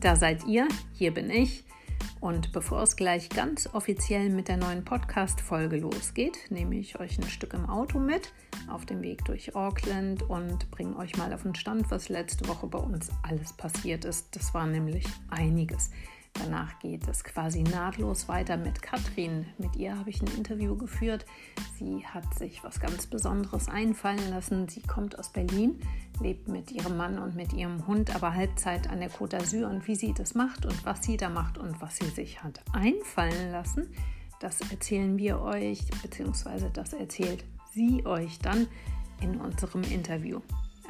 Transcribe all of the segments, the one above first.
Da seid ihr, hier bin ich. Und bevor es gleich ganz offiziell mit der neuen Podcast-Folge losgeht, nehme ich euch ein Stück im Auto mit auf dem Weg durch Auckland und bringe euch mal auf den Stand, was letzte Woche bei uns alles passiert ist. Das war nämlich einiges. Danach geht es quasi nahtlos weiter mit Katrin. Mit ihr habe ich ein Interview geführt. Sie hat sich was ganz Besonderes einfallen lassen. Sie kommt aus Berlin, lebt mit ihrem Mann und mit ihrem Hund, aber Halbzeit an der Côte d'Azur. Und wie sie das macht und was sie da macht und was sie sich hat einfallen lassen, das erzählen wir euch, beziehungsweise das erzählt sie euch dann in unserem Interview.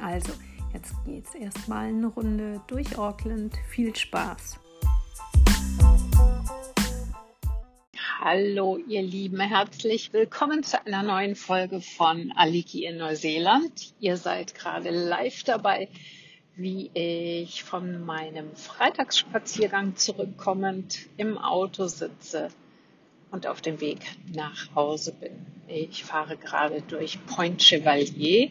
Also, jetzt geht es erstmal eine Runde durch Auckland. Viel Spaß! Hallo, ihr Lieben, herzlich willkommen zu einer neuen Folge von Aliki in Neuseeland. Ihr seid gerade live dabei, wie ich von meinem Freitagsspaziergang zurückkommend im Auto sitze und auf dem Weg nach Hause bin. Ich fahre gerade durch Point Chevalier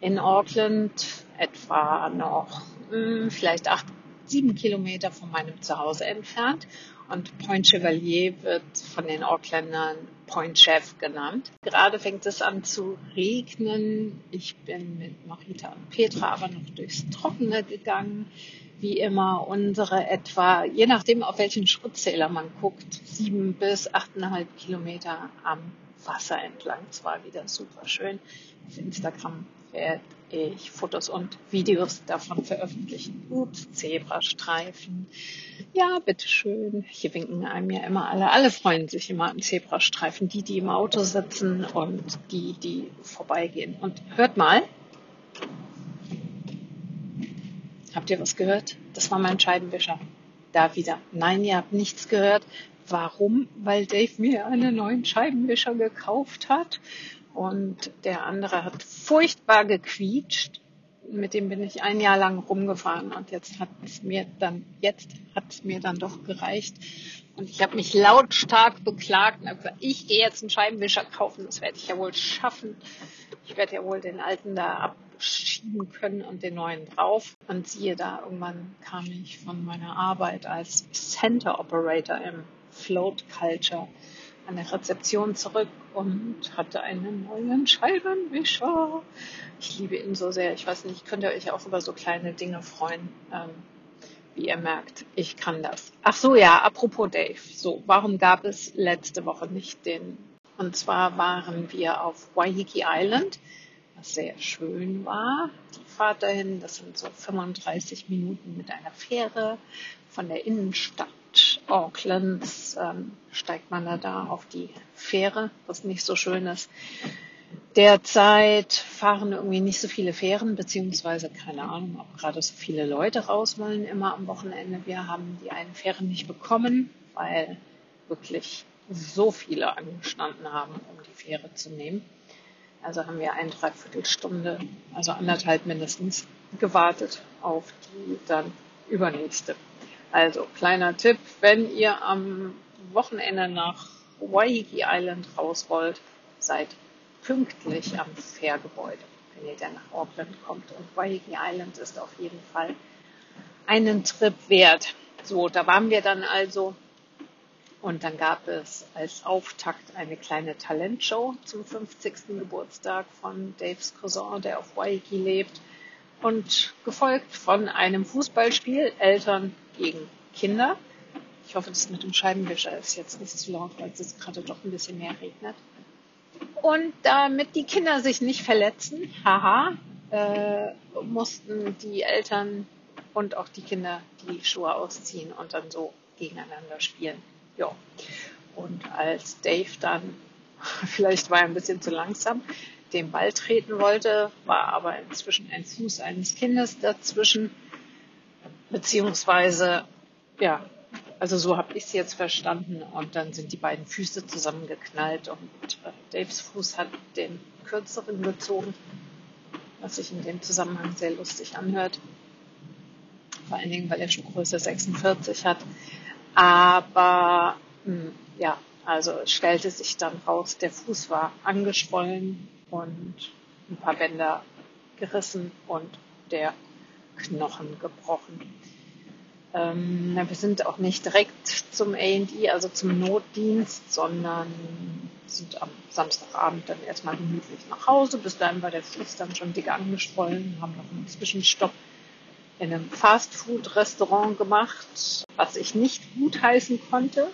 in Auckland, etwa noch hm, vielleicht acht, sieben Kilometer von meinem Zuhause entfernt und Point Chevalier wird von den Auckländern Point Chef genannt. Gerade fängt es an zu regnen. Ich bin mit Marita und Petra aber noch durchs Trockene gegangen. Wie immer unsere etwa, je nachdem auf welchen Schrittzähler man guckt, sieben bis achteinhalb Kilometer am Wasser entlang. Es war wieder super schön. Auf Instagram werde ich Fotos und Videos davon veröffentlichen. Ups, Zebrastreifen. Ja, bitteschön. Hier winken einem ja immer alle. Alle freuen sich immer am Zebrastreifen. Die, die im Auto sitzen und die, die vorbeigehen. Und hört mal. Habt ihr was gehört? Das war mein Scheibenwischer. Da wieder. Nein, ihr habt nichts gehört. Warum? Weil Dave mir einen neuen Scheibenwischer gekauft hat und der andere hat furchtbar gequietscht. Mit dem bin ich ein Jahr lang rumgefahren und jetzt hat es mir dann, jetzt hat mir dann doch gereicht. Und ich habe mich lautstark beklagt und habe gesagt, ich gehe jetzt einen Scheibenwischer kaufen, das werde ich ja wohl schaffen. Ich werde ja wohl den alten da abschieben können und den neuen drauf. Und siehe da, irgendwann kam ich von meiner Arbeit als Center Operator im Float Culture an der Rezeption zurück und hatte einen neuen Scheibenwischer. Ich liebe ihn so sehr. Ich weiß nicht, könnt ihr euch auch über so kleine Dinge freuen. Ähm, wie ihr merkt, ich kann das. Ach so, ja, apropos Dave. So, warum gab es letzte Woche nicht den? Und zwar waren wir auf Waiheke Island, was sehr schön war. Die Fahrt dahin, das sind so 35 Minuten mit einer Fähre von der Innenstadt Aucklands ähm, steigt man da, auf die Fähre, was nicht so schön ist. Derzeit fahren irgendwie nicht so viele Fähren, beziehungsweise keine Ahnung, ob gerade so viele Leute raus wollen immer am Wochenende. Wir haben die einen Fähren nicht bekommen, weil wirklich so viele angestanden haben, um die Fähre zu nehmen. Also haben wir eine Dreiviertelstunde, also anderthalb mindestens, gewartet auf die dann übernächste. Also, kleiner Tipp, wenn ihr am Wochenende nach Waiheke Island raus wollt, seid pünktlich am Fährgebäude, wenn ihr dann nach Auckland kommt. Und Waiheke Island ist auf jeden Fall einen Trip wert. So, da waren wir dann also und dann gab es als Auftakt eine kleine Talentshow zum 50. Geburtstag von Daves Cousin, der auf Waiheke lebt. Und gefolgt von einem Fußballspiel, Eltern gegen Kinder. Ich hoffe, das mit dem Scheibenwischer ist jetzt nicht zu laut, weil es gerade doch ein bisschen mehr regnet. Und damit die Kinder sich nicht verletzen, haha, äh, mussten die Eltern und auch die Kinder die Schuhe ausziehen und dann so gegeneinander spielen. Ja. Und als Dave dann, vielleicht war er ein bisschen zu langsam, den Ball treten wollte, war aber inzwischen ein Fuß eines Kindes dazwischen Beziehungsweise, ja, also so habe ich es jetzt verstanden. Und dann sind die beiden Füße zusammengeknallt und äh, Daves Fuß hat den kürzeren gezogen, was sich in dem Zusammenhang sehr lustig anhört. Vor allen Dingen, weil er schon Größe 46 hat. Aber mh, hm, ja, also stellte sich dann raus, der Fuß war angeschwollen und ein paar Bänder gerissen und der Knochen gebrochen. Ähm, wir sind auch nicht direkt zum A&E, also zum Notdienst, sondern sind am Samstagabend dann erstmal gemütlich nach Hause. Bis dahin war der Fuß dann schon dick angeschwollen, haben noch einen Zwischenstopp in einem Fastfood-Restaurant gemacht, was ich nicht gutheißen konnte,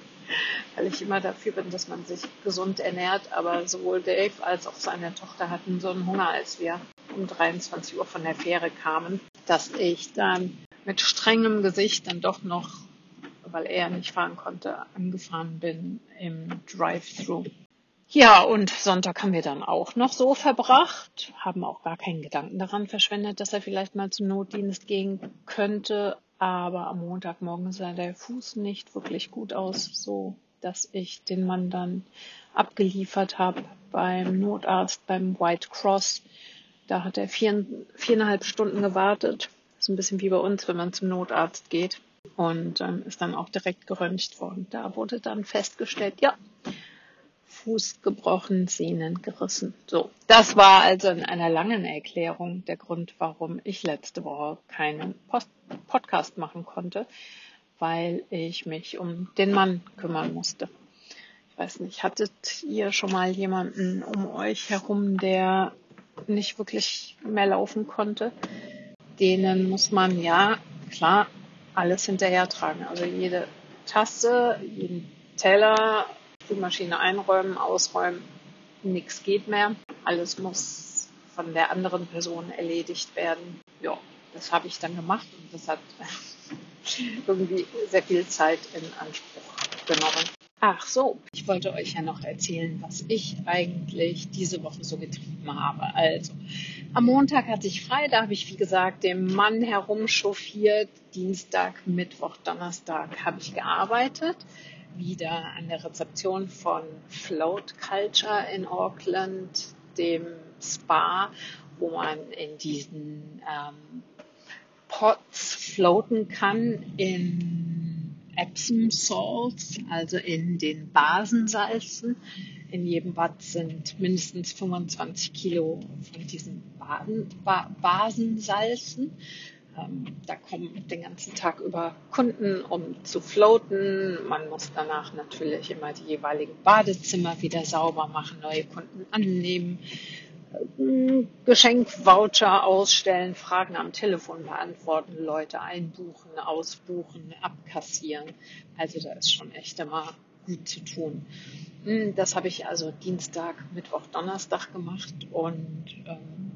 weil ich immer dafür bin, dass man sich gesund ernährt. Aber sowohl Dave als auch seine Tochter hatten so einen Hunger, als wir um 23 Uhr von der Fähre kamen, dass ich dann mit strengem Gesicht dann doch noch, weil er nicht fahren konnte, angefahren bin im Drive-Thru. Ja, und Sonntag haben wir dann auch noch so verbracht, haben auch gar keinen Gedanken daran verschwendet, dass er vielleicht mal zum Notdienst gehen könnte. Aber am Montagmorgen sah der Fuß nicht wirklich gut aus, so dass ich den Mann dann abgeliefert habe beim Notarzt, beim White Cross. Da hat er vier, viereinhalb Stunden gewartet. Ist ein bisschen wie bei uns, wenn man zum Notarzt geht. Und ähm, ist dann auch direkt geröntgt worden. Da wurde dann festgestellt, ja, Fuß gebrochen, Sehnen gerissen. So, das war also in einer langen Erklärung der Grund, warum ich letzte Woche keinen Post Podcast machen konnte, weil ich mich um den Mann kümmern musste. Ich weiß nicht, hattet ihr schon mal jemanden um euch herum, der nicht wirklich mehr laufen konnte? Denen muss man ja klar alles hinterher tragen. Also jede Tasse, jeden Teller, Spülmaschine einräumen, ausräumen, nichts geht mehr. Alles muss von der anderen Person erledigt werden. Ja, das habe ich dann gemacht und das hat irgendwie sehr viel Zeit in Anspruch genommen. Ach so, ich wollte euch ja noch erzählen, was ich eigentlich diese Woche so getrieben habe. Also, am Montag hatte ich frei, da habe ich, wie gesagt, dem Mann herumchauffiert. Dienstag, Mittwoch, Donnerstag habe ich gearbeitet wieder an der Rezeption von Float Culture in Auckland, dem Spa, wo man in diesen ähm, Pots floaten kann in Epsom Salts, also in den Basensalzen. In jedem Bad sind mindestens 25 Kilo von diesen Baden, ba Basensalzen. Ähm, da kommen den ganzen Tag über Kunden, um zu floaten. Man muss danach natürlich immer die jeweiligen Badezimmer wieder sauber machen, neue Kunden annehmen, Geschenkwoucher ausstellen, Fragen am Telefon beantworten, Leute einbuchen, ausbuchen, abkassieren. Also da ist schon echt immer gut zu tun. Hm, das habe ich also Dienstag, Mittwoch, Donnerstag gemacht und ähm,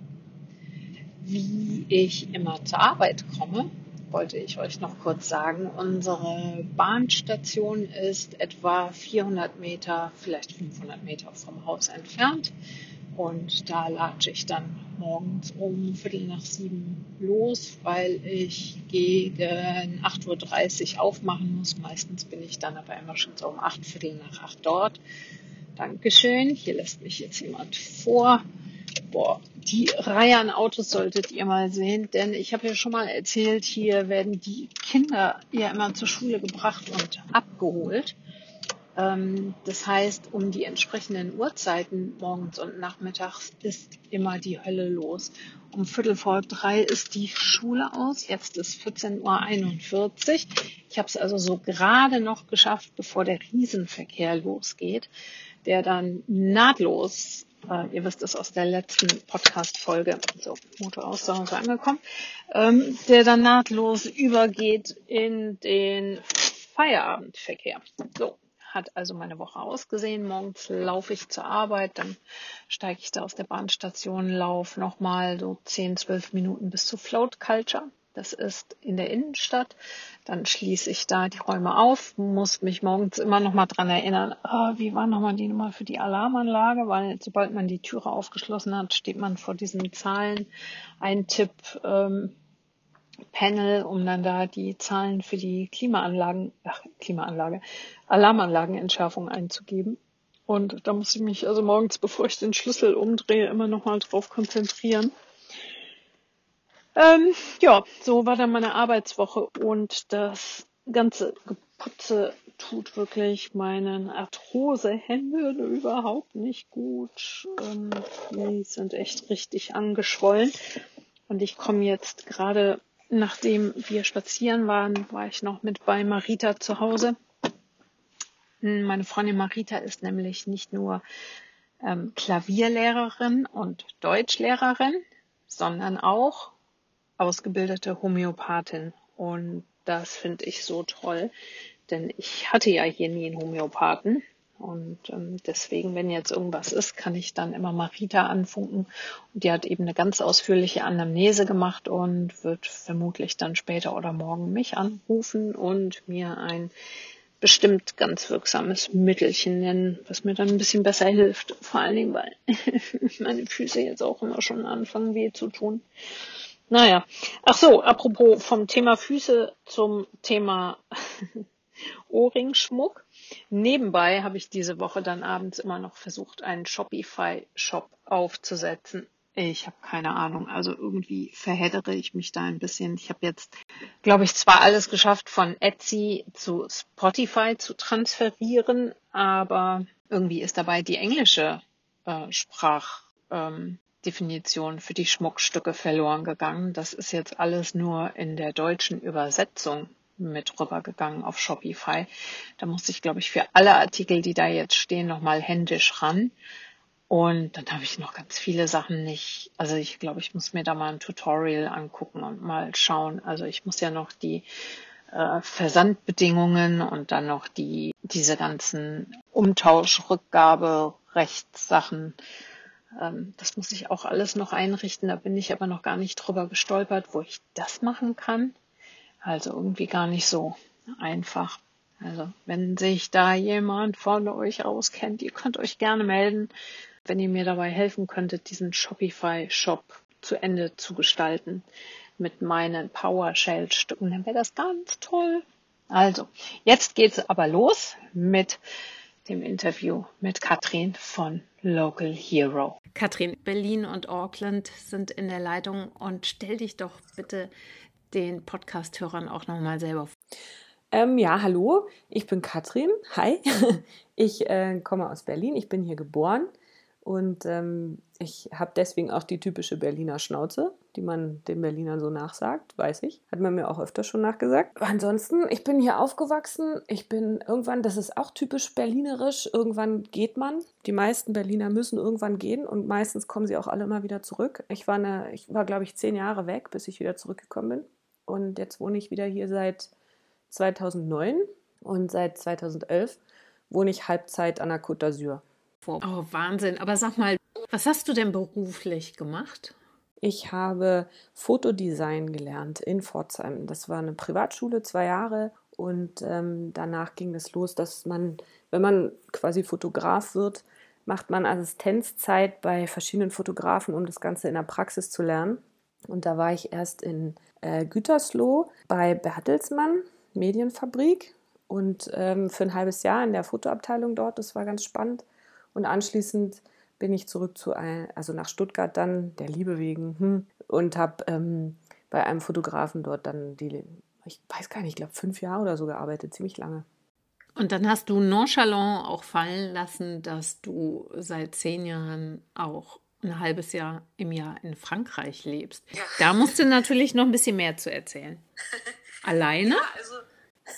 wie ich immer zur Arbeit komme, wollte ich euch noch kurz sagen. Unsere Bahnstation ist etwa 400 Meter, vielleicht 500 Meter vom Haus entfernt. Und da latsche ich dann morgens um Viertel nach sieben los, weil ich gegen 8.30 Uhr aufmachen muss. Meistens bin ich dann aber immer schon so um acht Viertel nach acht dort. Dankeschön. Hier lässt mich jetzt jemand vor. Boah, die Reihe an Autos solltet ihr mal sehen, denn ich habe ja schon mal erzählt, hier werden die Kinder ja immer zur Schule gebracht und abgeholt. Ähm, das heißt, um die entsprechenden Uhrzeiten morgens und nachmittags ist immer die Hölle los. Um Viertel vor drei ist die Schule aus. Jetzt ist 14.41 Uhr. Ich habe es also so gerade noch geschafft, bevor der Riesenverkehr losgeht, der dann nahtlos äh, ihr wisst es aus der letzten Podcast-Folge, so Motor aus, da sind wir angekommen, ähm, der dann nahtlos übergeht in den Feierabendverkehr. So, hat also meine Woche ausgesehen. Morgens laufe ich zur Arbeit, dann steige ich da aus der Bahnstation, laufe nochmal so 10, 12 Minuten bis zu Float Culture. Das ist in der Innenstadt. Dann schließe ich da die Räume auf, muss mich morgens immer noch mal dran erinnern, oh, wie war noch mal die Nummer für die Alarmanlage, weil sobald man die Türe aufgeschlossen hat, steht man vor diesem Zahlen Eintipp ähm, Panel, um dann da die Zahlen für die Klimaanlagen, ach, Klimaanlage, Alarmanlagenentschärfung einzugeben. Und da muss ich mich also morgens, bevor ich den Schlüssel umdrehe, immer noch mal drauf konzentrieren. Ähm, ja, so war dann meine Arbeitswoche und das ganze Geputze tut wirklich meinen Arthrosehänden überhaupt nicht gut. Ähm, die sind echt richtig angeschwollen. Und ich komme jetzt gerade nachdem wir spazieren waren, war ich noch mit bei Marita zu Hause. Hm, meine Freundin Marita ist nämlich nicht nur ähm, Klavierlehrerin und Deutschlehrerin, sondern auch ausgebildete Homöopathin. Und das finde ich so toll, denn ich hatte ja hier nie einen Homöopathen. Und ähm, deswegen, wenn jetzt irgendwas ist, kann ich dann immer Marita anfunken. Und die hat eben eine ganz ausführliche Anamnese gemacht und wird vermutlich dann später oder morgen mich anrufen und mir ein bestimmt ganz wirksames Mittelchen nennen, was mir dann ein bisschen besser hilft. Vor allen Dingen, weil meine Füße jetzt auch immer schon anfangen weh zu tun. Naja. Ach so, apropos vom Thema Füße zum Thema Ohrringschmuck. Nebenbei habe ich diese Woche dann abends immer noch versucht, einen Shopify-Shop aufzusetzen. Ich habe keine Ahnung. Also irgendwie verheddere ich mich da ein bisschen. Ich habe jetzt, glaube ich, zwar alles geschafft, von Etsy zu Spotify zu transferieren, aber irgendwie ist dabei die englische äh, Sprachdefinition ähm, für die Schmuckstücke verloren gegangen. Das ist jetzt alles nur in der deutschen Übersetzung mit rübergegangen auf Shopify. Da musste ich, glaube ich, für alle Artikel, die da jetzt stehen, nochmal händisch ran. Und dann habe ich noch ganz viele Sachen nicht. Also ich glaube, ich muss mir da mal ein Tutorial angucken und mal schauen. Also ich muss ja noch die äh, Versandbedingungen und dann noch die diese ganzen Umtausch, Rückgabe, Rechtssachen. Ähm, das muss ich auch alles noch einrichten. Da bin ich aber noch gar nicht drüber gestolpert, wo ich das machen kann. Also irgendwie gar nicht so einfach. Also wenn sich da jemand von euch auskennt, ihr könnt euch gerne melden wenn ihr mir dabei helfen könntet, diesen Shopify-Shop zu Ende zu gestalten mit meinen PowerShell-Stücken, dann wäre das ganz toll. Also, jetzt geht's aber los mit dem Interview mit Katrin von Local Hero. Katrin, Berlin und Auckland sind in der Leitung und stell dich doch bitte den Podcast-Hörern auch nochmal selber vor. Ähm, ja, hallo, ich bin Katrin. Hi, ich äh, komme aus Berlin. Ich bin hier geboren und ähm, ich habe deswegen auch die typische Berliner Schnauze, die man den Berlinern so nachsagt, weiß ich. Hat man mir auch öfter schon nachgesagt. Ansonsten, ich bin hier aufgewachsen. Ich bin irgendwann, das ist auch typisch berlinerisch, irgendwann geht man. Die meisten Berliner müssen irgendwann gehen und meistens kommen sie auch alle immer wieder zurück. Ich war, ich war glaube ich, zehn Jahre weg, bis ich wieder zurückgekommen bin. Und jetzt wohne ich wieder hier seit 2009 und seit 2011 wohne ich Halbzeit an der Côte d'Azur. Oh, Wahnsinn. Aber sag mal, was hast du denn beruflich gemacht? Ich habe Fotodesign gelernt in Pforzheim. Das war eine Privatschule, zwei Jahre. Und ähm, danach ging es los, dass man, wenn man quasi Fotograf wird, macht man Assistenzzeit bei verschiedenen Fotografen, um das Ganze in der Praxis zu lernen. Und da war ich erst in äh, Gütersloh bei Bertelsmann, Medienfabrik, und ähm, für ein halbes Jahr in der Fotoabteilung dort. Das war ganz spannend. Und anschließend bin ich zurück zu ein, also nach Stuttgart dann, der Liebe wegen, hm, und habe ähm, bei einem Fotografen dort dann die, ich weiß gar nicht, ich glaube fünf Jahre oder so gearbeitet, ziemlich lange. Und dann hast du nonchalant auch fallen lassen, dass du seit zehn Jahren auch ein halbes Jahr im Jahr in Frankreich lebst. Ja. Da musst du natürlich noch ein bisschen mehr zu erzählen. Alleine? Ja, also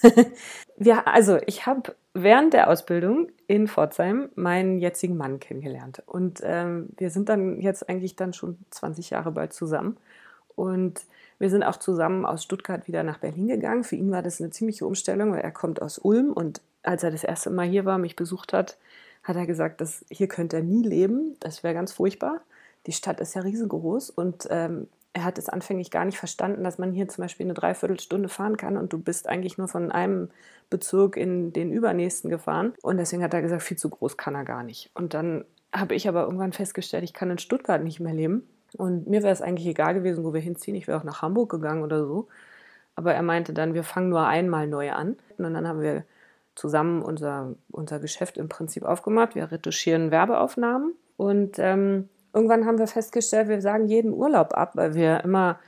ja, also ich habe während der Ausbildung in Pforzheim meinen jetzigen Mann kennengelernt. Und ähm, wir sind dann jetzt eigentlich dann schon 20 Jahre bald zusammen. Und wir sind auch zusammen aus Stuttgart wieder nach Berlin gegangen. Für ihn war das eine ziemliche Umstellung, weil er kommt aus Ulm und als er das erste Mal hier war, mich besucht hat, hat er gesagt, dass hier könnte er nie leben. Das wäre ganz furchtbar. Die Stadt ist ja riesengroß und ähm, er hat es anfänglich gar nicht verstanden, dass man hier zum Beispiel eine Dreiviertelstunde fahren kann und du bist eigentlich nur von einem Bezirk in den übernächsten gefahren. Und deswegen hat er gesagt, viel zu groß kann er gar nicht. Und dann habe ich aber irgendwann festgestellt, ich kann in Stuttgart nicht mehr leben. Und mir wäre es eigentlich egal gewesen, wo wir hinziehen. Ich wäre auch nach Hamburg gegangen oder so. Aber er meinte dann, wir fangen nur einmal neu an. Und dann haben wir zusammen unser, unser Geschäft im Prinzip aufgemacht. Wir retuschieren Werbeaufnahmen. Und ähm, irgendwann haben wir festgestellt, wir sagen jeden Urlaub ab, weil wir immer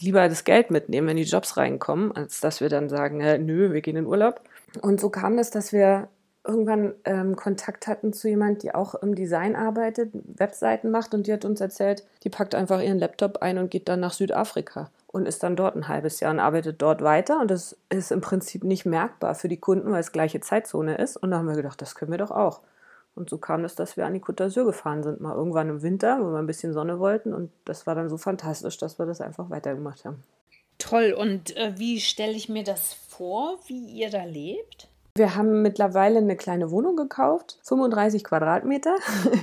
lieber das Geld mitnehmen, wenn die Jobs reinkommen, als dass wir dann sagen, äh, nö, wir gehen in Urlaub. Und so kam es, dass wir irgendwann ähm, Kontakt hatten zu jemand, die auch im Design arbeitet, Webseiten macht und die hat uns erzählt, die packt einfach ihren Laptop ein und geht dann nach Südafrika. Und ist dann dort ein halbes Jahr und arbeitet dort weiter. Und das ist im Prinzip nicht merkbar für die Kunden, weil es gleiche Zeitzone ist. Und da haben wir gedacht, das können wir doch auch. Und so kam es, dass wir an die Côte d'Azur gefahren sind, mal irgendwann im Winter, wo wir ein bisschen Sonne wollten. Und das war dann so fantastisch, dass wir das einfach weitergemacht haben. Toll. Und äh, wie stelle ich mir das vor, wie ihr da lebt? Wir haben mittlerweile eine kleine Wohnung gekauft, 35 Quadratmeter.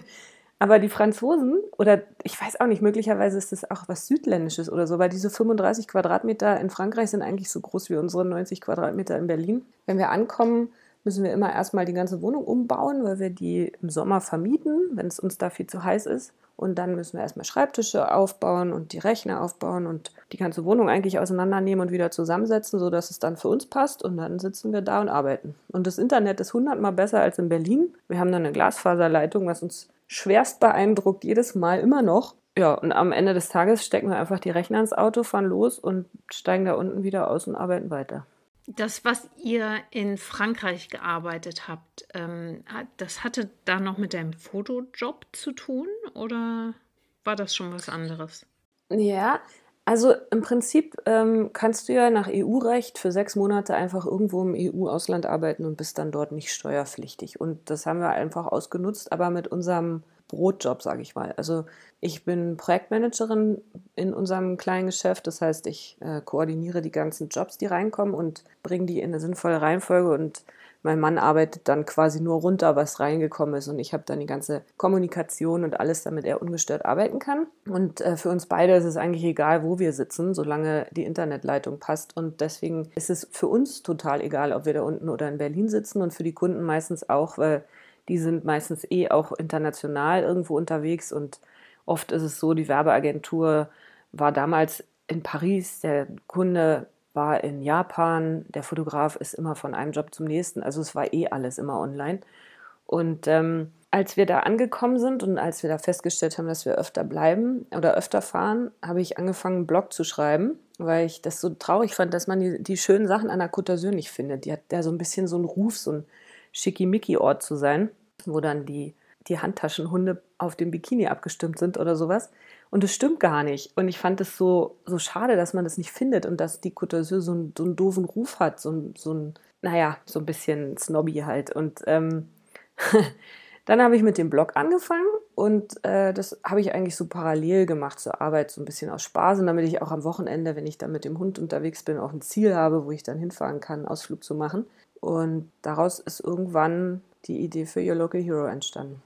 Aber die Franzosen, oder ich weiß auch nicht, möglicherweise ist das auch was Südländisches oder so, weil diese 35 Quadratmeter in Frankreich sind eigentlich so groß wie unsere 90 Quadratmeter in Berlin. Wenn wir ankommen, müssen wir immer erstmal die ganze Wohnung umbauen, weil wir die im Sommer vermieten, wenn es uns da viel zu heiß ist. Und dann müssen wir erstmal Schreibtische aufbauen und die Rechner aufbauen und die ganze Wohnung eigentlich auseinandernehmen und wieder zusammensetzen, sodass es dann für uns passt. Und dann sitzen wir da und arbeiten. Und das Internet ist hundertmal besser als in Berlin. Wir haben dann eine Glasfaserleitung, was uns schwerst beeindruckt, jedes Mal immer noch. Ja, und am Ende des Tages stecken wir einfach die Rechner ins Auto, fahren los und steigen da unten wieder aus und arbeiten weiter. Das, was ihr in Frankreich gearbeitet habt, ähm, das hatte da noch mit deinem Fotojob zu tun oder war das schon was anderes? Ja, also im Prinzip ähm, kannst du ja nach EU-Recht für sechs Monate einfach irgendwo im EU-Ausland arbeiten und bist dann dort nicht steuerpflichtig. Und das haben wir einfach ausgenutzt, aber mit unserem Brotjob, sage ich mal. Also ich bin Projektmanagerin in unserem kleinen Geschäft. Das heißt, ich äh, koordiniere die ganzen Jobs, die reinkommen und bringe die in eine sinnvolle Reihenfolge. Und mein Mann arbeitet dann quasi nur runter, was reingekommen ist. Und ich habe dann die ganze Kommunikation und alles, damit er ungestört arbeiten kann. Und äh, für uns beide ist es eigentlich egal, wo wir sitzen, solange die Internetleitung passt. Und deswegen ist es für uns total egal, ob wir da unten oder in Berlin sitzen und für die Kunden meistens auch, weil die sind meistens eh auch international irgendwo unterwegs und oft ist es so, die Werbeagentur war damals in Paris, der Kunde war in Japan, der Fotograf ist immer von einem Job zum nächsten, also es war eh alles immer online. Und ähm, als wir da angekommen sind und als wir da festgestellt haben, dass wir öfter bleiben oder öfter fahren, habe ich angefangen, einen Blog zu schreiben, weil ich das so traurig fand, dass man die, die schönen Sachen an der Côte d'Azur nicht findet. Die hat ja so ein bisschen so einen Ruf, so ein Schickimicki-Ort zu sein, wo dann die, die Handtaschenhunde auf dem Bikini abgestimmt sind oder sowas. Und das stimmt gar nicht. Und ich fand es so, so schade, dass man das nicht findet und dass die Côte d'Azur so, einen, so einen doofen Ruf hat, so, ein, so ein, naja, so ein bisschen snobby halt. Und ähm, dann habe ich mit dem Blog angefangen und äh, das habe ich eigentlich so parallel gemacht zur Arbeit, so ein bisschen aus Spaß und damit ich auch am Wochenende, wenn ich dann mit dem Hund unterwegs bin, auch ein Ziel habe, wo ich dann hinfahren kann, einen Ausflug zu machen. Und daraus ist irgendwann die Idee für Your Local Hero entstanden.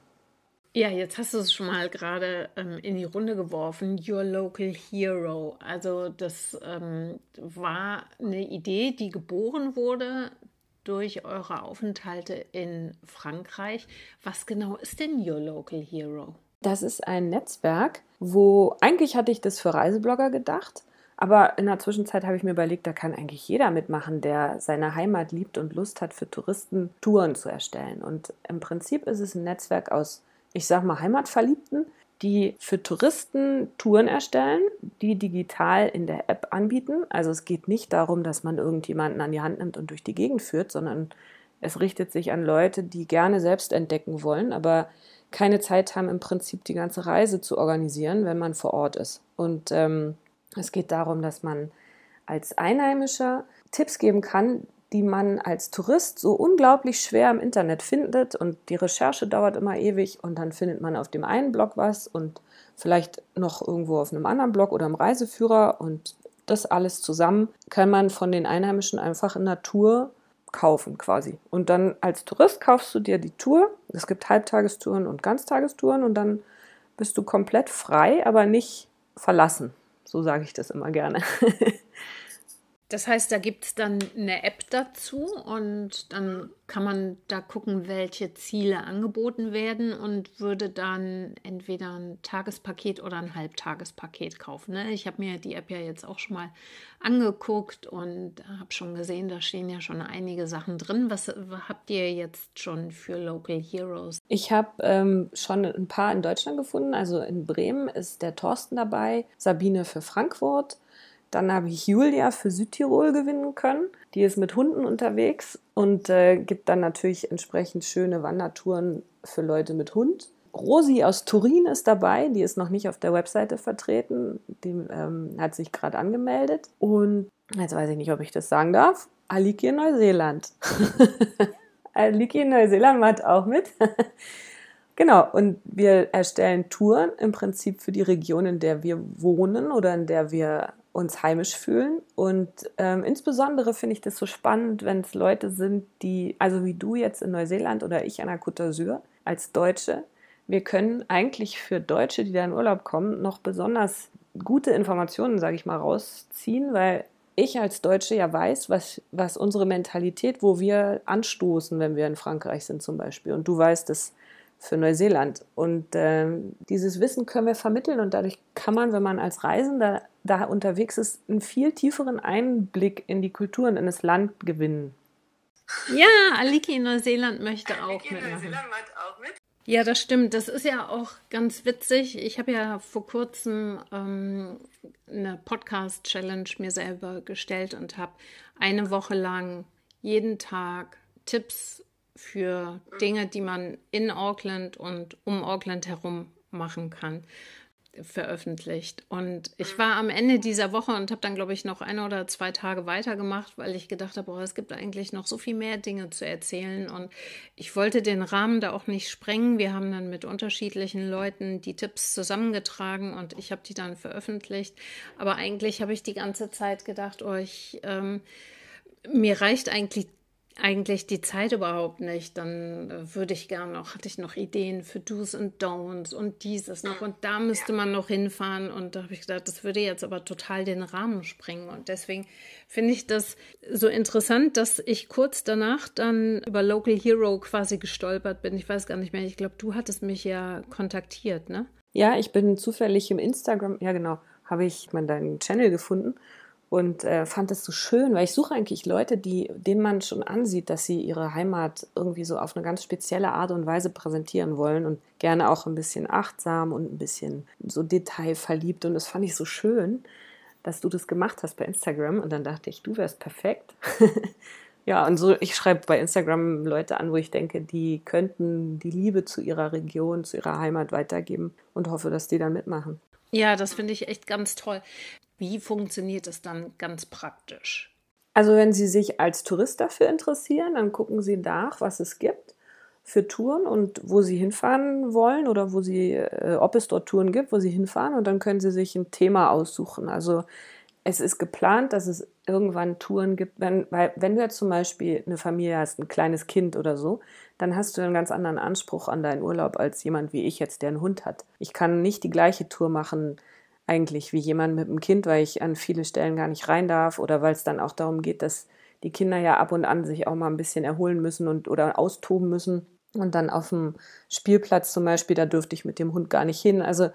Ja, jetzt hast du es schon mal gerade ähm, in die Runde geworfen, Your Local Hero. Also das ähm, war eine Idee, die geboren wurde durch eure Aufenthalte in Frankreich. Was genau ist denn Your Local Hero? Das ist ein Netzwerk, wo eigentlich hatte ich das für Reiseblogger gedacht, aber in der Zwischenzeit habe ich mir überlegt, da kann eigentlich jeder mitmachen, der seine Heimat liebt und Lust hat, für Touristen Touren zu erstellen. Und im Prinzip ist es ein Netzwerk aus, ich sag mal, Heimatverliebten, die für Touristen Touren erstellen, die digital in der App anbieten. Also es geht nicht darum, dass man irgendjemanden an die Hand nimmt und durch die Gegend führt, sondern es richtet sich an Leute, die gerne selbst entdecken wollen, aber keine Zeit haben, im Prinzip die ganze Reise zu organisieren, wenn man vor Ort ist. Und ähm, es geht darum, dass man als Einheimischer Tipps geben kann, die man als Tourist so unglaublich schwer im Internet findet und die Recherche dauert immer ewig und dann findet man auf dem einen Blog was und vielleicht noch irgendwo auf einem anderen Blog oder im Reiseführer und das alles zusammen kann man von den Einheimischen einfach in Natur kaufen quasi. Und dann als Tourist kaufst du dir die Tour. Es gibt Halbtagestouren und Ganztagestouren und dann bist du komplett frei, aber nicht verlassen. So sage ich das immer gerne. Das heißt, da gibt es dann eine App dazu und dann kann man da gucken, welche Ziele angeboten werden und würde dann entweder ein Tagespaket oder ein Halbtagespaket kaufen. Ne? Ich habe mir die App ja jetzt auch schon mal angeguckt und habe schon gesehen, da stehen ja schon einige Sachen drin. Was habt ihr jetzt schon für Local Heroes? Ich habe ähm, schon ein paar in Deutschland gefunden. Also in Bremen ist der Thorsten dabei, Sabine für Frankfurt. Dann habe ich Julia für Südtirol gewinnen können. Die ist mit Hunden unterwegs und äh, gibt dann natürlich entsprechend schöne Wandertouren für Leute mit Hund. Rosi aus Turin ist dabei, die ist noch nicht auf der Webseite vertreten, die ähm, hat sich gerade angemeldet. Und jetzt weiß ich nicht, ob ich das sagen darf. Aliki in Neuseeland. Aliki in Neuseeland macht auch mit. genau, und wir erstellen Touren im Prinzip für die Region, in der wir wohnen oder in der wir uns heimisch fühlen. Und ähm, insbesondere finde ich das so spannend, wenn es Leute sind, die, also wie du jetzt in Neuseeland oder ich an der Côte d'Azur als Deutsche, wir können eigentlich für Deutsche, die da in Urlaub kommen, noch besonders gute Informationen, sage ich mal, rausziehen, weil ich als Deutsche ja weiß, was, was unsere Mentalität, wo wir anstoßen, wenn wir in Frankreich sind zum Beispiel. Und du weißt es für Neuseeland. Und äh, dieses Wissen können wir vermitteln und dadurch kann man, wenn man als Reisender da unterwegs ist, einen viel tieferen Einblick in die Kulturen, in das Land gewinnen. Ja, Aliki in Neuseeland möchte auch mitmachen. Neuseeland auch mit. Ja, das stimmt. Das ist ja auch ganz witzig. Ich habe ja vor kurzem ähm, eine Podcast-Challenge mir selber gestellt und habe eine Woche lang jeden Tag Tipps für Dinge, die man in Auckland und um Auckland herum machen kann veröffentlicht. Und ich war am Ende dieser Woche und habe dann, glaube ich, noch ein oder zwei Tage weitergemacht, weil ich gedacht habe, boah, es gibt eigentlich noch so viel mehr Dinge zu erzählen. Und ich wollte den Rahmen da auch nicht sprengen. Wir haben dann mit unterschiedlichen Leuten die Tipps zusammengetragen und ich habe die dann veröffentlicht. Aber eigentlich habe ich die ganze Zeit gedacht, oh, ähm, mir reicht eigentlich eigentlich die Zeit überhaupt nicht. Dann äh, würde ich gerne noch, hatte ich noch Ideen für Do's und Don'ts und dieses noch und da müsste man noch hinfahren. Und da habe ich gedacht, das würde jetzt aber total den Rahmen sprengen. Und deswegen finde ich das so interessant, dass ich kurz danach dann über Local Hero quasi gestolpert bin. Ich weiß gar nicht mehr. Ich glaube, du hattest mich ja kontaktiert, ne? Ja, ich bin zufällig im Instagram, ja genau, habe ich mal deinen Channel gefunden und äh, fand es so schön, weil ich suche eigentlich Leute, die, denen man schon ansieht, dass sie ihre Heimat irgendwie so auf eine ganz spezielle Art und Weise präsentieren wollen und gerne auch ein bisschen achtsam und ein bisschen so detailverliebt. Und das fand ich so schön, dass du das gemacht hast bei Instagram. Und dann dachte ich, du wärst perfekt. ja, und so, ich schreibe bei Instagram Leute an, wo ich denke, die könnten die Liebe zu ihrer Region, zu ihrer Heimat weitergeben und hoffe, dass die dann mitmachen. Ja, das finde ich echt ganz toll. Wie funktioniert das dann ganz praktisch? Also wenn Sie sich als Tourist dafür interessieren, dann gucken Sie nach, was es gibt für Touren und wo Sie hinfahren wollen oder wo Sie, äh, ob es dort Touren gibt, wo Sie hinfahren und dann können Sie sich ein Thema aussuchen. Also es ist geplant, dass es irgendwann Touren gibt, wenn, weil wenn du jetzt zum Beispiel eine Familie hast, ein kleines Kind oder so, dann hast du einen ganz anderen Anspruch an deinen Urlaub als jemand wie ich jetzt, der einen Hund hat. Ich kann nicht die gleiche Tour machen, eigentlich wie jemand mit einem Kind, weil ich an viele Stellen gar nicht rein darf oder weil es dann auch darum geht, dass die Kinder ja ab und an sich auch mal ein bisschen erholen müssen und oder austoben müssen. Und dann auf dem Spielplatz zum Beispiel, da dürfte ich mit dem Hund gar nicht hin. Also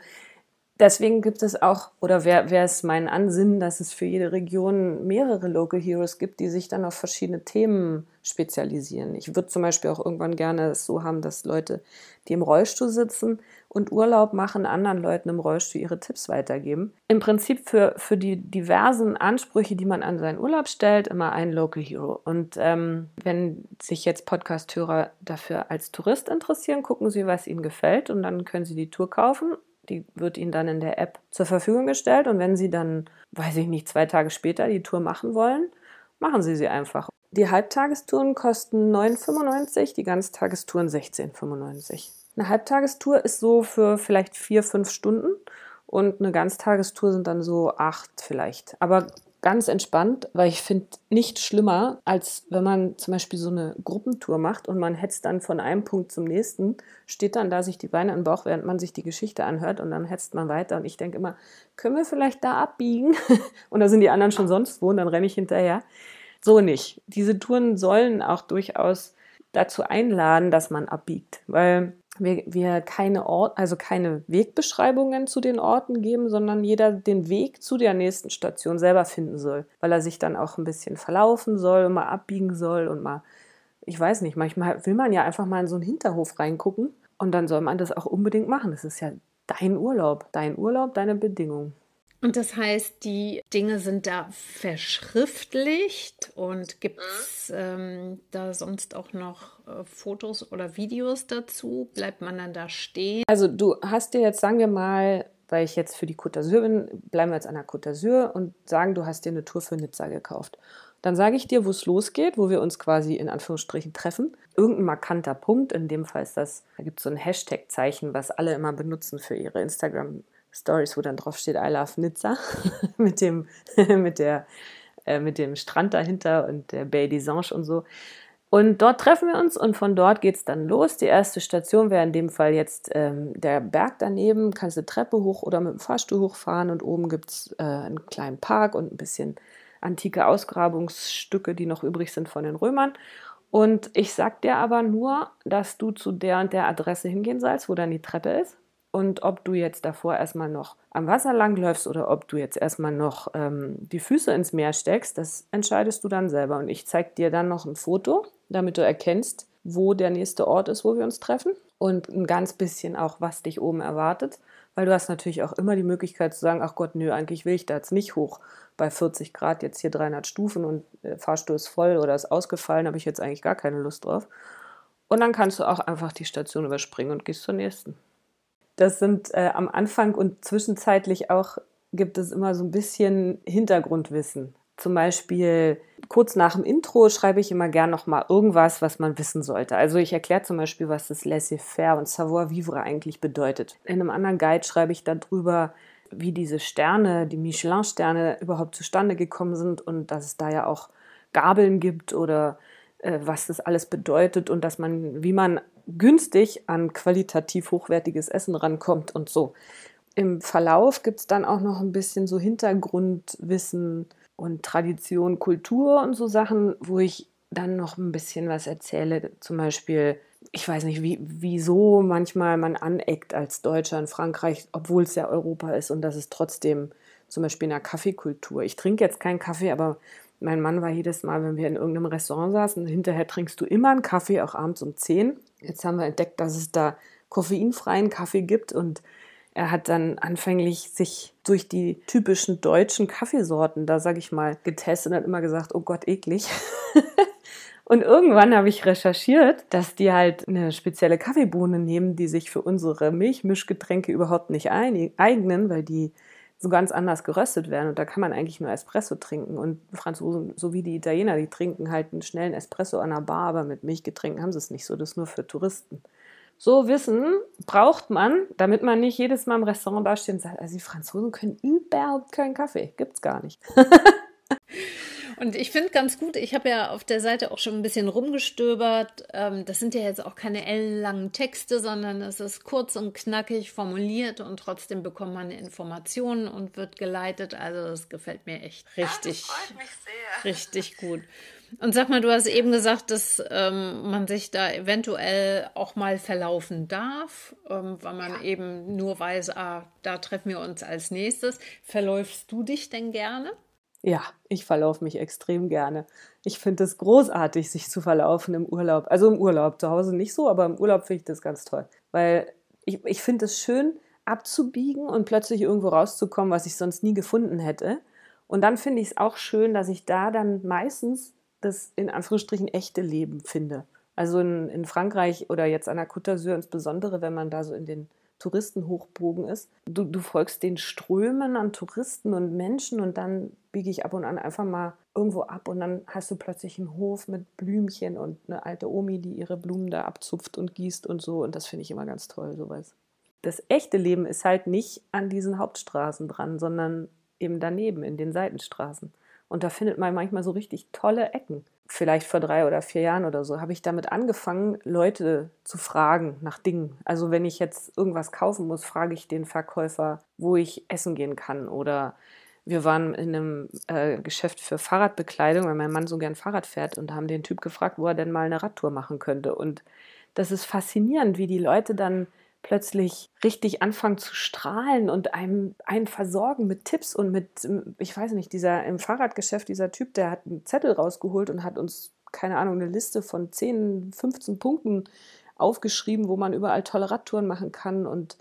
deswegen gibt es auch, oder wäre wär es mein Ansinnen, dass es für jede Region mehrere Local Heroes gibt, die sich dann auf verschiedene Themen spezialisieren. Ich würde zum Beispiel auch irgendwann gerne es so haben, dass Leute, die im Rollstuhl sitzen und Urlaub machen, anderen Leuten im Rollstuhl ihre Tipps weitergeben. Im Prinzip für, für die diversen Ansprüche, die man an seinen Urlaub stellt, immer ein Local Hero. Und ähm, wenn sich jetzt Podcast-Hörer dafür als Tourist interessieren, gucken Sie, was Ihnen gefällt und dann können Sie die Tour kaufen die wird Ihnen dann in der App zur Verfügung gestellt. Und wenn Sie dann, weiß ich nicht, zwei Tage später die Tour machen wollen, machen Sie sie einfach. Die Halbtagestouren kosten 9,95, die Ganztagestouren 16,95. Eine Halbtagestour ist so für vielleicht vier, fünf Stunden und eine Ganztagestour sind dann so acht vielleicht. Aber ganz entspannt, weil ich finde nichts schlimmer, als wenn man zum Beispiel so eine Gruppentour macht und man hetzt dann von einem Punkt zum nächsten, steht dann da sich die Beine im Bauch, während man sich die Geschichte anhört und dann hetzt man weiter und ich denke immer, können wir vielleicht da abbiegen? und da sind die anderen schon sonst wo und dann renne ich hinterher. So nicht. Diese Touren sollen auch durchaus dazu einladen, dass man abbiegt, weil wir, wir keine Ort, also keine Wegbeschreibungen zu den Orten geben, sondern jeder den Weg zu der nächsten Station selber finden soll, weil er sich dann auch ein bisschen verlaufen soll, mal abbiegen soll und mal, ich weiß nicht, manchmal will man ja einfach mal in so einen Hinterhof reingucken und dann soll man das auch unbedingt machen. Das ist ja dein Urlaub, dein Urlaub, deine Bedingungen. Und das heißt, die Dinge sind da verschriftlicht und gibt es ähm, da sonst auch noch äh, Fotos oder Videos dazu? Bleibt man dann da stehen? Also du hast dir jetzt, sagen wir mal, weil ich jetzt für die Côte d'Azur bin, bleiben wir jetzt an der Côte d'Azur und sagen, du hast dir eine Tour für Nizza gekauft. Dann sage ich dir, wo es losgeht, wo wir uns quasi in Anführungsstrichen treffen. Irgendein markanter Punkt, in dem Fall ist das, da gibt es so ein Hashtag-Zeichen, was alle immer benutzen für ihre Instagram- Stories, wo dann drauf steht I love Nizza mit dem mit der äh, mit dem Strand dahinter und der Bay des Anges und so. Und dort treffen wir uns und von dort geht es dann los. Die erste Station wäre in dem Fall jetzt ähm, der Berg daneben. Kannst du Treppe hoch oder mit dem Fahrstuhl hochfahren und oben gibt es äh, einen kleinen Park und ein bisschen antike Ausgrabungsstücke, die noch übrig sind von den Römern. Und ich sag dir aber nur, dass du zu der und der Adresse hingehen sollst, wo dann die Treppe ist. Und ob du jetzt davor erstmal noch am Wasser langläufst oder ob du jetzt erstmal noch ähm, die Füße ins Meer steckst, das entscheidest du dann selber. Und ich zeige dir dann noch ein Foto, damit du erkennst, wo der nächste Ort ist, wo wir uns treffen. Und ein ganz bisschen auch, was dich oben erwartet. Weil du hast natürlich auch immer die Möglichkeit zu sagen, ach Gott, nö, eigentlich will ich da jetzt nicht hoch. Bei 40 Grad jetzt hier 300 Stufen und der Fahrstuhl ist voll oder ist ausgefallen, habe ich jetzt eigentlich gar keine Lust drauf. Und dann kannst du auch einfach die Station überspringen und gehst zur nächsten. Das sind äh, am Anfang und zwischenzeitlich auch gibt es immer so ein bisschen Hintergrundwissen. Zum Beispiel kurz nach dem Intro schreibe ich immer gern noch mal irgendwas, was man wissen sollte. Also ich erkläre zum Beispiel, was das Laissez-faire und Savoir-vivre eigentlich bedeutet. In einem anderen Guide schreibe ich darüber, wie diese Sterne, die Michelin-Sterne überhaupt zustande gekommen sind und dass es da ja auch Gabeln gibt oder äh, was das alles bedeutet und dass man, wie man günstig an qualitativ hochwertiges Essen rankommt und so. Im Verlauf gibt es dann auch noch ein bisschen so Hintergrundwissen und Tradition, Kultur und so Sachen, wo ich dann noch ein bisschen was erzähle. Zum Beispiel, ich weiß nicht, wie, wieso manchmal man aneckt als Deutscher in Frankreich, obwohl es ja Europa ist und das ist trotzdem zum Beispiel in der Kaffeekultur. Ich trinke jetzt keinen Kaffee, aber mein Mann war jedes Mal, wenn wir in irgendeinem Restaurant saßen, hinterher trinkst du immer einen Kaffee, auch abends um 10. Jetzt haben wir entdeckt, dass es da koffeinfreien Kaffee gibt und er hat dann anfänglich sich durch die typischen deutschen Kaffeesorten, da sage ich mal, getestet und hat immer gesagt, oh Gott, eklig. und irgendwann habe ich recherchiert, dass die halt eine spezielle Kaffeebohne nehmen, die sich für unsere Milchmischgetränke überhaupt nicht eignen, weil die so ganz anders geröstet werden. Und da kann man eigentlich nur Espresso trinken. Und Franzosen, so wie die Italiener, die trinken halt einen schnellen Espresso an der Bar, aber mit Milchgetränken haben sie es nicht so. Das ist nur für Touristen. So Wissen braucht man, damit man nicht jedes Mal im Restaurant dasteht und sagt, also die Franzosen können überhaupt keinen Kaffee. Gibt's gar nicht. Und ich finde ganz gut, ich habe ja auf der Seite auch schon ein bisschen rumgestöbert. Ähm, das sind ja jetzt auch keine ellenlangen Texte, sondern es ist kurz und knackig formuliert und trotzdem bekommt man Informationen und wird geleitet. Also das gefällt mir echt richtig, ja, richtig gut. Und sag mal, du hast eben gesagt, dass ähm, man sich da eventuell auch mal verlaufen darf, ähm, weil man ja. eben nur weiß, ah, da treffen wir uns als nächstes. Verläufst du dich denn gerne? Ja, ich verlaufe mich extrem gerne. Ich finde es großartig, sich zu verlaufen im Urlaub. Also im Urlaub, zu Hause nicht so, aber im Urlaub finde ich das ganz toll. Weil ich, ich finde es schön, abzubiegen und plötzlich irgendwo rauszukommen, was ich sonst nie gefunden hätte. Und dann finde ich es auch schön, dass ich da dann meistens das in Anführungsstrichen echte Leben finde. Also in, in Frankreich oder jetzt an der Côte d'Azur insbesondere, wenn man da so in den Touristenhochbogen ist. Du, du folgst den Strömen an Touristen und Menschen und dann biege ich ab und an einfach mal irgendwo ab und dann hast du plötzlich einen Hof mit Blümchen und eine alte Omi, die ihre Blumen da abzupft und gießt und so. Und das finde ich immer ganz toll, sowas. Das echte Leben ist halt nicht an diesen Hauptstraßen dran, sondern eben daneben in den Seitenstraßen. Und da findet man manchmal so richtig tolle Ecken vielleicht vor drei oder vier Jahren oder so, habe ich damit angefangen, Leute zu fragen nach Dingen. Also wenn ich jetzt irgendwas kaufen muss, frage ich den Verkäufer, wo ich essen gehen kann. Oder wir waren in einem äh, Geschäft für Fahrradbekleidung, weil mein Mann so gern Fahrrad fährt und haben den Typ gefragt, wo er denn mal eine Radtour machen könnte. Und das ist faszinierend, wie die Leute dann plötzlich richtig anfangen zu strahlen und einem einen versorgen mit Tipps und mit, ich weiß nicht, dieser im Fahrradgeschäft, dieser Typ, der hat einen Zettel rausgeholt und hat uns, keine Ahnung, eine Liste von 10, 15 Punkten aufgeschrieben, wo man überall tolle Radtouren machen kann und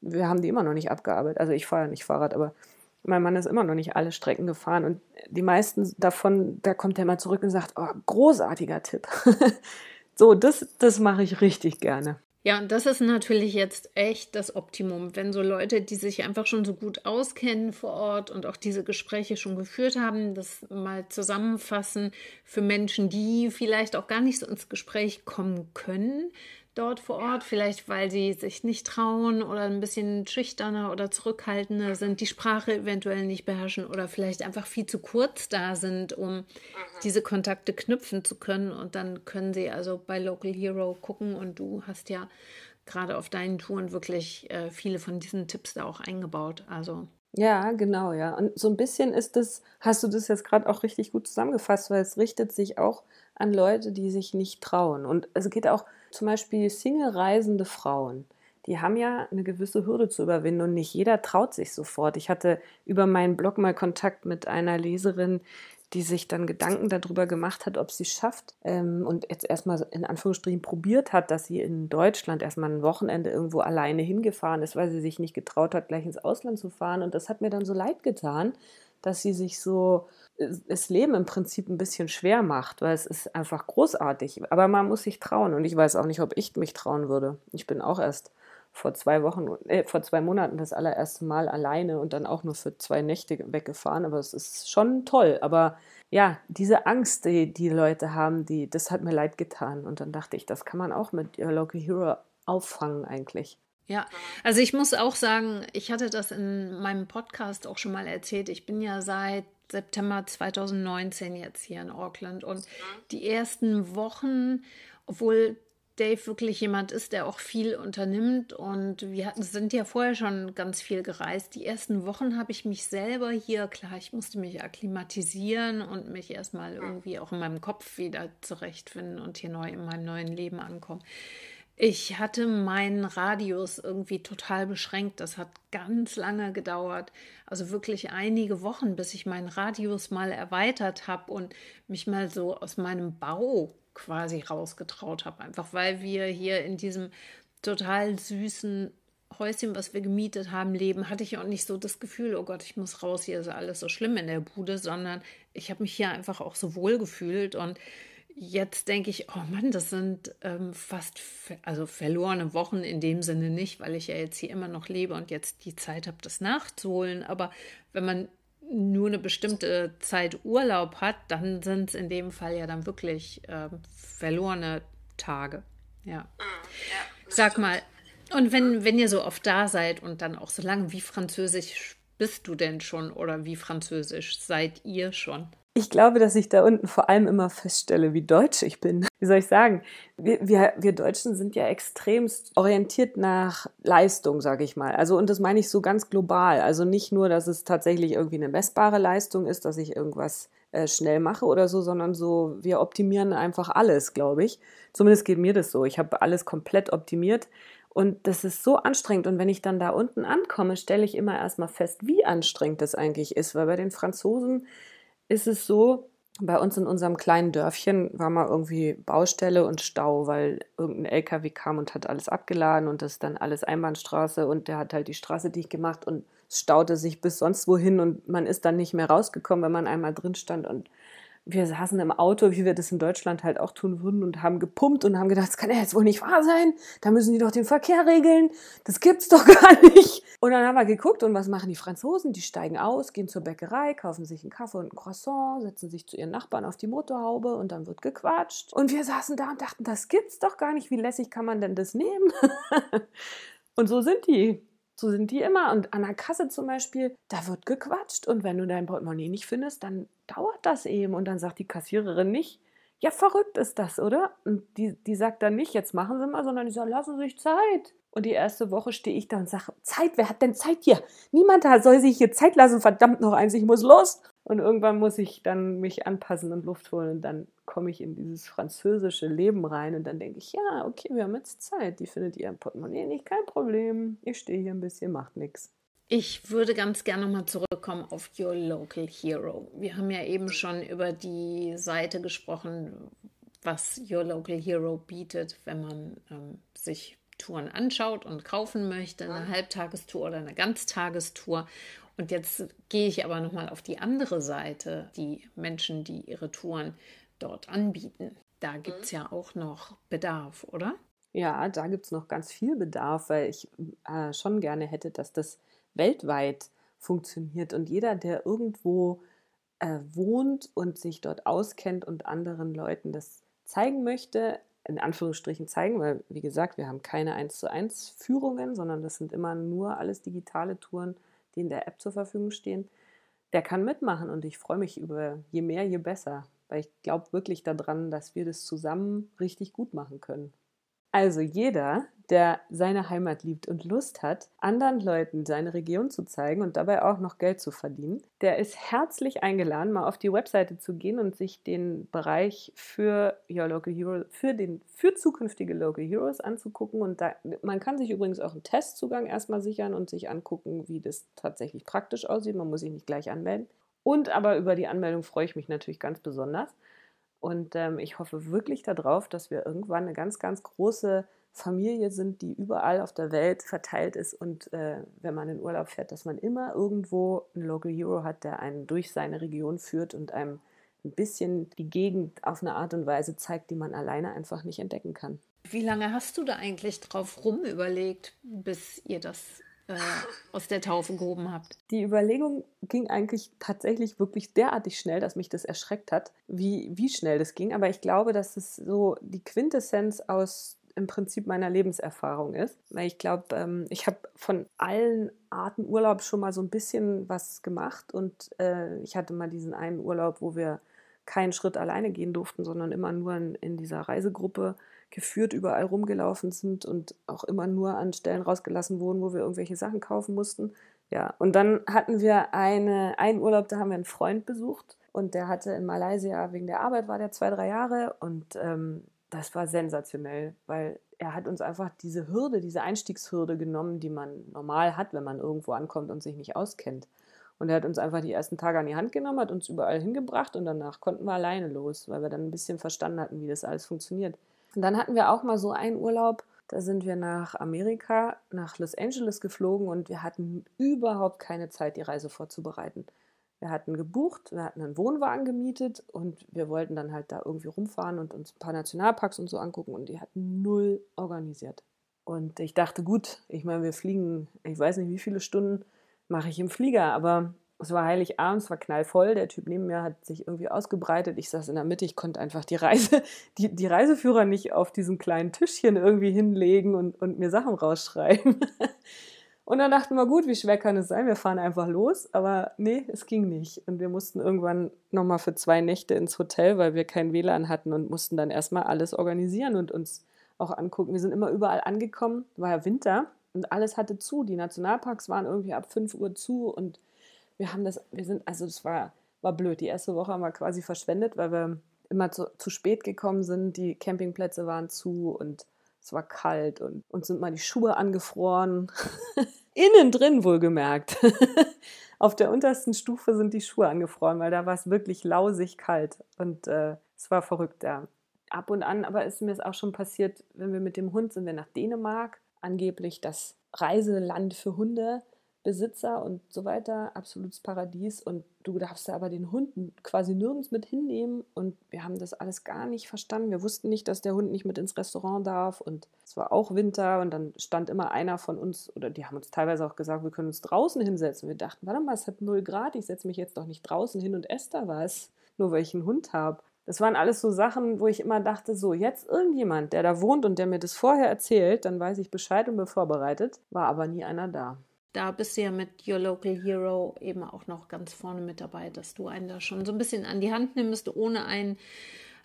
wir haben die immer noch nicht abgearbeitet. Also ich fahre ja nicht Fahrrad, aber Mein Mann ist immer noch nicht alle Strecken gefahren und die meisten davon, da kommt er mal zurück und sagt, oh, großartiger Tipp. so, das, das mache ich richtig gerne. Ja, und das ist natürlich jetzt echt das Optimum, wenn so Leute, die sich einfach schon so gut auskennen vor Ort und auch diese Gespräche schon geführt haben, das mal zusammenfassen für Menschen, die vielleicht auch gar nicht so ins Gespräch kommen können, dort vor Ort, vielleicht weil sie sich nicht trauen oder ein bisschen schüchterner oder zurückhaltender sind, die Sprache eventuell nicht beherrschen oder vielleicht einfach viel zu kurz da sind, um mhm. diese Kontakte knüpfen zu können. Und dann können sie also bei Local Hero gucken und du hast ja gerade auf deinen Touren wirklich äh, viele von diesen Tipps da auch eingebaut. Also ja, genau, ja. Und so ein bisschen ist das, hast du das jetzt gerade auch richtig gut zusammengefasst, weil es richtet sich auch an Leute, die sich nicht trauen. Und es geht auch zum Beispiel Single-reisende Frauen. Die haben ja eine gewisse Hürde zu überwinden und nicht jeder traut sich sofort. Ich hatte über meinen Blog mal Kontakt mit einer Leserin, die sich dann Gedanken darüber gemacht hat, ob sie es schafft ähm, und jetzt erstmal in Anführungsstrichen probiert hat, dass sie in Deutschland erstmal ein Wochenende irgendwo alleine hingefahren ist, weil sie sich nicht getraut hat, gleich ins Ausland zu fahren. Und das hat mir dann so leid getan, dass sie sich so das Leben im Prinzip ein bisschen schwer macht, weil es ist einfach großartig. Aber man muss sich trauen und ich weiß auch nicht, ob ich mich trauen würde. Ich bin auch erst vor zwei Wochen, äh, vor zwei Monaten das allererste Mal alleine und dann auch nur für zwei Nächte weggefahren. Aber es ist schon toll. Aber ja, diese Angst, die die Leute haben, die, das hat mir leid getan. Und dann dachte ich, das kann man auch mit Your Local Hero auffangen eigentlich. Ja, also ich muss auch sagen, ich hatte das in meinem Podcast auch schon mal erzählt. Ich bin ja seit September 2019 jetzt hier in Auckland und die ersten Wochen, obwohl Dave wirklich jemand ist, der auch viel unternimmt und wir hatten, sind ja vorher schon ganz viel gereist. Die ersten Wochen habe ich mich selber hier, klar, ich musste mich akklimatisieren und mich erstmal irgendwie auch in meinem Kopf wieder zurechtfinden und hier neu in meinem neuen Leben ankommen. Ich hatte meinen Radius irgendwie total beschränkt. Das hat ganz lange gedauert. Also wirklich einige Wochen, bis ich meinen Radius mal erweitert habe und mich mal so aus meinem Bau quasi rausgetraut habe. Einfach weil wir hier in diesem total süßen Häuschen, was wir gemietet haben, leben, hatte ich auch nicht so das Gefühl, oh Gott, ich muss raus, hier ist alles so schlimm in der Bude, sondern ich habe mich hier einfach auch so wohl gefühlt und jetzt denke ich, oh Mann, das sind ähm, fast also verlorene Wochen in dem Sinne nicht, weil ich ja jetzt hier immer noch lebe und jetzt die Zeit habe, das nachzuholen. Aber wenn man nur eine bestimmte Zeit Urlaub hat, dann sind es in dem Fall ja dann wirklich äh, verlorene Tage. Ja. Ja Sag mal, und wenn, wenn ihr so oft da seid und dann auch so lange, wie französisch bist du denn schon oder wie französisch seid ihr schon? Ich glaube, dass ich da unten vor allem immer feststelle, wie deutsch ich bin. Wie soll ich sagen? Wir, wir, wir Deutschen sind ja extremst orientiert nach Leistung, sage ich mal. Also, und das meine ich so ganz global. Also nicht nur, dass es tatsächlich irgendwie eine messbare Leistung ist, dass ich irgendwas äh, schnell mache oder so, sondern so, wir optimieren einfach alles, glaube ich. Zumindest geht mir das so. Ich habe alles komplett optimiert. Und das ist so anstrengend. Und wenn ich dann da unten ankomme, stelle ich immer erstmal fest, wie anstrengend das eigentlich ist. Weil bei den Franzosen ist es so, bei uns in unserem kleinen Dörfchen war mal irgendwie Baustelle und Stau, weil irgendein LKW kam und hat alles abgeladen und das ist dann alles Einbahnstraße und der hat halt die Straße dicht gemacht und staute sich bis sonst wohin und man ist dann nicht mehr rausgekommen, wenn man einmal drin stand und wir saßen im Auto, wie wir das in Deutschland halt auch tun würden und haben gepumpt und haben gedacht, das kann ja jetzt wohl nicht wahr sein. Da müssen die doch den Verkehr regeln. Das gibt's doch gar nicht. Und dann haben wir geguckt und was machen die Franzosen? Die steigen aus, gehen zur Bäckerei, kaufen sich einen Kaffee und ein Croissant, setzen sich zu ihren Nachbarn auf die Motorhaube und dann wird gequatscht. Und wir saßen da und dachten, das gibt's doch gar nicht. Wie lässig kann man denn das nehmen? und so sind die. So sind die immer. Und an der Kasse zum Beispiel, da wird gequatscht. Und wenn du dein Portemonnaie nicht findest, dann dauert das eben. Und dann sagt die Kassiererin nicht, ja, verrückt ist das, oder? Und die, die sagt dann nicht, jetzt machen Sie mal, sondern die sagt, lassen Sie sich Zeit. Und die erste Woche stehe ich da und sage, Zeit, wer hat denn Zeit hier? Niemand soll sich hier Zeit lassen, verdammt noch eins, ich muss los. Und irgendwann muss ich dann mich anpassen und Luft holen und dann komme ich in dieses französische Leben rein und dann denke ich, ja, okay, wir haben jetzt Zeit. Die findet ihr im Portemonnaie nicht, kein Problem. Ich stehe hier ein bisschen, macht nichts. Ich würde ganz gerne nochmal zurückkommen auf Your Local Hero. Wir haben ja eben schon über die Seite gesprochen, was Your Local Hero bietet, wenn man ähm, sich Touren anschaut und kaufen möchte, eine Halbtagestour oder eine Ganztagestour. Und jetzt gehe ich aber nochmal auf die andere Seite, die Menschen, die ihre Touren dort anbieten. Da gibt es ja auch noch Bedarf, oder? Ja, da gibt es noch ganz viel Bedarf, weil ich äh, schon gerne hätte, dass das weltweit funktioniert und jeder, der irgendwo äh, wohnt und sich dort auskennt und anderen Leuten das zeigen möchte, in Anführungsstrichen zeigen, weil wie gesagt, wir haben keine 1 zu 1 Führungen, sondern das sind immer nur alles digitale Touren, die in der App zur Verfügung stehen, der kann mitmachen und ich freue mich über je mehr, je besser, weil ich glaube wirklich daran, dass wir das zusammen richtig gut machen können. Also jeder, der seine Heimat liebt und Lust hat, anderen Leuten seine Region zu zeigen und dabei auch noch Geld zu verdienen, der ist herzlich eingeladen, mal auf die Webseite zu gehen und sich den Bereich für Your Local Hero, für den für zukünftige Local Heroes anzugucken. Und da, man kann sich übrigens auch einen Testzugang erstmal sichern und sich angucken, wie das tatsächlich praktisch aussieht. Man muss sich nicht gleich anmelden. Und aber über die Anmeldung freue ich mich natürlich ganz besonders. Und ähm, ich hoffe wirklich darauf, dass wir irgendwann eine ganz, ganz große Familie sind, die überall auf der Welt verteilt ist. Und äh, wenn man in Urlaub fährt, dass man immer irgendwo einen Local Hero hat, der einen durch seine Region führt und einem ein bisschen die Gegend auf eine Art und Weise zeigt, die man alleine einfach nicht entdecken kann. Wie lange hast du da eigentlich drauf rumüberlegt, bis ihr das äh, aus der Taufe gehoben habt? Die Überlegung ging eigentlich tatsächlich wirklich derartig schnell, dass mich das erschreckt hat, wie, wie schnell das ging. Aber ich glaube, dass es so die Quintessenz aus im Prinzip meiner Lebenserfahrung ist. Weil ich glaube, ähm, ich habe von allen Arten Urlaub schon mal so ein bisschen was gemacht und äh, ich hatte mal diesen einen Urlaub, wo wir keinen Schritt alleine gehen durften, sondern immer nur in, dieser Reisegruppe geführt überall rumgelaufen sind und auch immer nur an Stellen rausgelassen wurden, wo wir irgendwelche Sachen kaufen mussten. Ja, und dann hatten wir eine, einen Urlaub, da haben wir einen Freund besucht und der hatte in Malaysia wegen der Arbeit war der zwei, drei Jahre und ähm, das war sensationell, weil er hat uns einfach diese Hürde, diese Einstiegshürde genommen, die man normal hat, wenn man irgendwo ankommt und sich nicht auskennt. Und er hat uns einfach die ersten Tage an die Hand genommen, hat uns überall hingebracht und danach konnten wir alleine los, weil wir dann ein bisschen verstanden hatten, wie das alles funktioniert. Und dann hatten wir auch mal so einen Urlaub, da sind wir nach Amerika, nach Los Angeles geflogen und wir hatten überhaupt keine Zeit, die Reise vorzubereiten. Wir hatten gebucht, wir hatten einen Wohnwagen gemietet und wir wollten dann halt da irgendwie rumfahren und uns ein paar Nationalparks und so angucken und die hatten null organisiert. Und ich dachte, gut, ich meine, wir fliegen, ich weiß nicht, wie viele Stunden mache ich im Flieger, aber es war Heiligabend, es war knallvoll. Der Typ neben mir hat sich irgendwie ausgebreitet. Ich saß in der Mitte, ich konnte einfach die Reise, die, die Reiseführer nicht auf diesem kleinen Tischchen irgendwie hinlegen und, und mir Sachen rausschreiben. Und dann dachten wir, gut, wie schwer kann es sein? Wir fahren einfach los. Aber nee, es ging nicht. Und wir mussten irgendwann nochmal für zwei Nächte ins Hotel, weil wir kein WLAN hatten und mussten dann erstmal alles organisieren und uns auch angucken. Wir sind immer überall angekommen, war ja Winter und alles hatte zu. Die Nationalparks waren irgendwie ab 5 Uhr zu und wir haben das, wir sind, also es war, war blöd. Die erste Woche haben wir quasi verschwendet, weil wir immer zu, zu spät gekommen sind. Die Campingplätze waren zu und es war kalt und uns sind mal die Schuhe angefroren. Innen drin wohlgemerkt. Auf der untersten Stufe sind die Schuhe angefroren, weil da war es wirklich lausig kalt. Und äh, es war verrückt, ja. Ab und an, aber ist mir es auch schon passiert, wenn wir mit dem Hund sind wir nach Dänemark, angeblich das Reiseland für Hunde. Besitzer und so weiter, absolutes Paradies. Und du darfst da aber den Hund quasi nirgends mit hinnehmen. Und wir haben das alles gar nicht verstanden. Wir wussten nicht, dass der Hund nicht mit ins Restaurant darf. Und es war auch Winter. Und dann stand immer einer von uns, oder die haben uns teilweise auch gesagt, wir können uns draußen hinsetzen. Wir dachten, warte mal, es hat null Grad. Ich setze mich jetzt doch nicht draußen hin und esse da was, nur weil ich einen Hund habe. Das waren alles so Sachen, wo ich immer dachte, so, jetzt irgendjemand, der da wohnt und der mir das vorher erzählt, dann weiß ich Bescheid und bin vorbereitet. War aber nie einer da da bist du ja mit Your Local Hero eben auch noch ganz vorne mit dabei, dass du einen da schon so ein bisschen an die Hand nimmst, ohne einen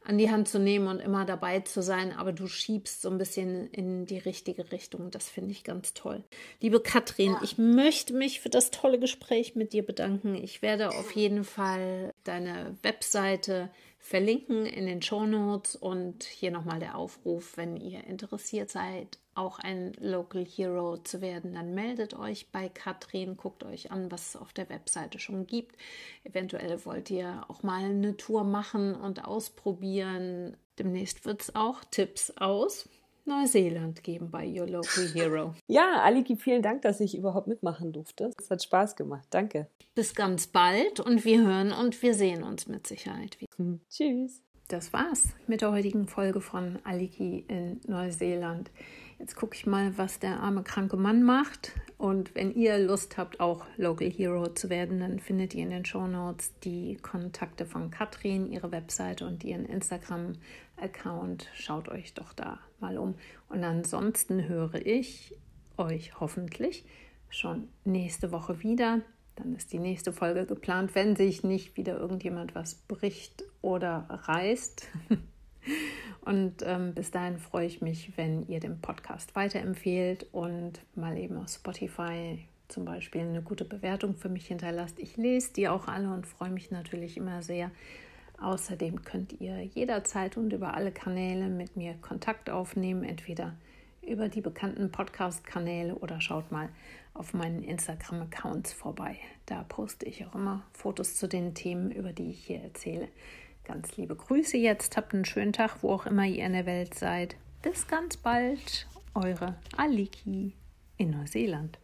an die Hand zu nehmen und immer dabei zu sein, aber du schiebst so ein bisschen in die richtige Richtung. Das finde ich ganz toll. Liebe Katrin, ja. ich möchte mich für das tolle Gespräch mit dir bedanken. Ich werde auf jeden Fall deine Webseite verlinken in den Show Notes und hier nochmal der Aufruf, wenn ihr interessiert seid, auch ein Local Hero zu werden, dann meldet euch bei Katrin, guckt euch an, was es auf der Webseite schon gibt. Eventuell wollt ihr auch mal eine Tour machen und ausprobieren. Demnächst wird es auch Tipps aus Neuseeland geben bei Your Local Hero. Ja, Aliki, vielen Dank, dass ich überhaupt mitmachen durfte. Es hat Spaß gemacht. Danke. Bis ganz bald und wir hören und wir sehen uns mit Sicherheit wieder. Tschüss. Das war's mit der heutigen Folge von Aliki in Neuseeland. Jetzt gucke ich mal, was der arme kranke Mann macht. Und wenn ihr Lust habt, auch Local Hero zu werden, dann findet ihr in den Show Notes die Kontakte von Katrin, ihre Webseite und ihren Instagram-Account. Schaut euch doch da mal um. Und ansonsten höre ich euch hoffentlich schon nächste Woche wieder. Dann ist die nächste Folge geplant, wenn sich nicht wieder irgendjemand was bricht oder reißt. Und ähm, bis dahin freue ich mich, wenn ihr den Podcast weiterempfehlt und mal eben auf Spotify zum Beispiel eine gute Bewertung für mich hinterlasst. Ich lese die auch alle und freue mich natürlich immer sehr. Außerdem könnt ihr jederzeit und über alle Kanäle mit mir Kontakt aufnehmen, entweder über die bekannten Podcast-Kanäle oder schaut mal auf meinen Instagram-Accounts vorbei. Da poste ich auch immer Fotos zu den Themen, über die ich hier erzähle. Ganz liebe Grüße jetzt, habt einen schönen Tag, wo auch immer ihr in der Welt seid. Bis ganz bald, eure Aliki in Neuseeland.